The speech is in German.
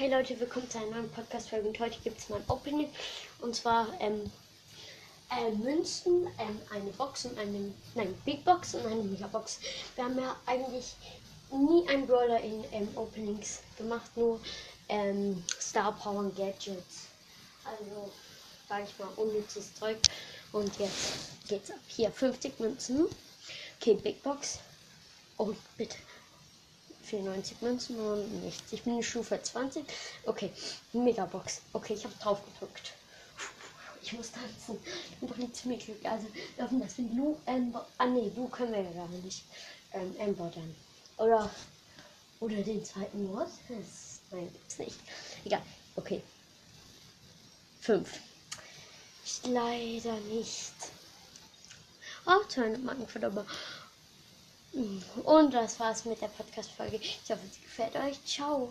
Hey Leute, willkommen zu einer neuen Podcast-Folge und heute gibt es mal ein Opening und zwar ähm, äh, Münzen, ähm, eine Box und eine, nein, Big Box und eine Megabox. Wir haben ja eigentlich nie einen Brawler in ähm, Openings gemacht, nur ähm, Star Power und Gadgets. Also, sag ich mal, unnützes Zeug. Und jetzt geht's ab. Hier, 50 Münzen. Okay, Big Box. Oh, bitte. 94 Münzen und nichts. Ich bin in Stufe 20. Okay, Megabox. Okay, ich habe drauf gedrückt. Ich muss tanzen. Ich bin doch ziemlich Glück. Also dürfen das sind Lu, Amber. Ah nee, du können wir ja gar nicht. Ähm, Amber dann. Oder oder den zweiten Mod. Nein, gibt's nicht. Egal. Okay. 5. Leider nicht. Oh, 200 Marken verdammt. Und das war's mit der Podcast-Folge. Ich hoffe, sie gefällt euch. Ciao.